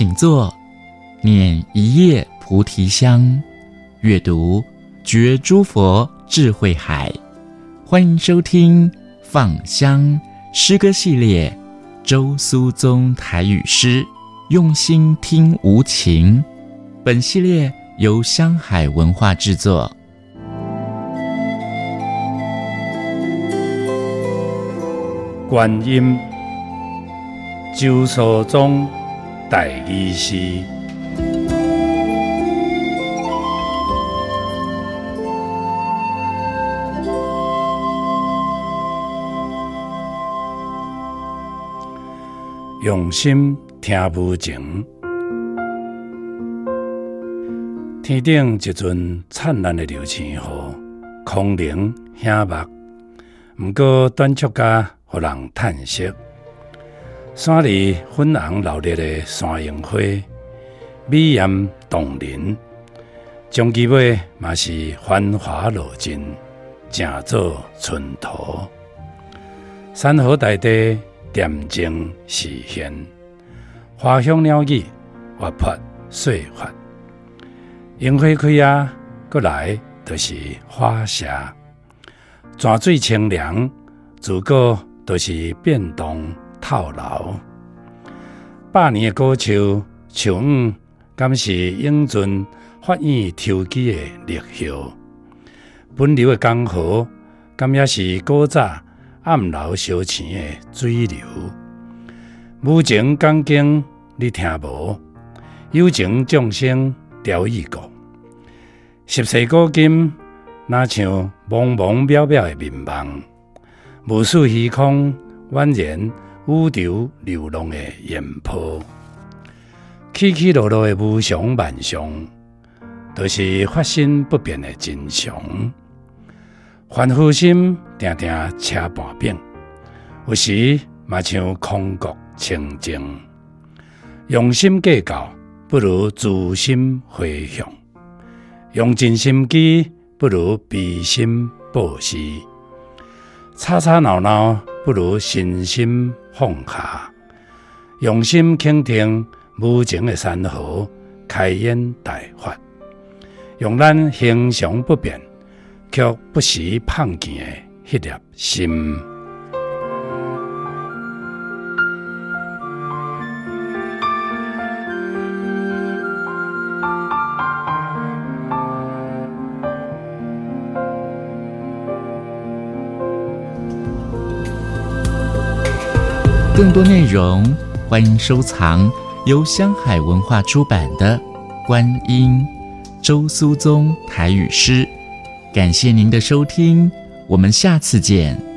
请坐，念一叶菩提香，阅读觉诸佛智慧海。欢迎收听《放香诗歌系列》，周苏宗台语诗，用心听无情。本系列由香海文化制作。观音，周苏宗台语诗。用心听无情，天顶一尊灿烂的流星雨，空灵响目，毋过短促甲予人叹息。山里粉红热烈的山樱花，美艳动人，终其尾嘛是繁华落尽，静坐村头，山河大地。恬静示现，花香鸟语活泼细发，樱花开啊，过来都是花谢，泉水清凉，自古都是变动。透流。百年的古树，树影敢是永存发现抽枝的绿叶，奔流的江河，敢也是古早。暗流烧钱的水流，无情钢筋你听无？有情众生调意国，十世古今，哪像茫茫渺渺的迷茫？无数虚空蜿蜒宇宙流浪的烟波，起起落落的无常万象，都是发生不变的真相。凡夫心定定车半变，有时嘛像空谷清净。用心计较，不如自心回向；用尽心机，不如悲心报施。吵吵闹闹，不如身心放下。用心倾听无情的山河，开眼大发，用咱形象不变。却不时碰见的一粒心。更多内容，欢迎收藏由香海文化出版的《观音周苏宗台语诗》。感谢您的收听，我们下次见。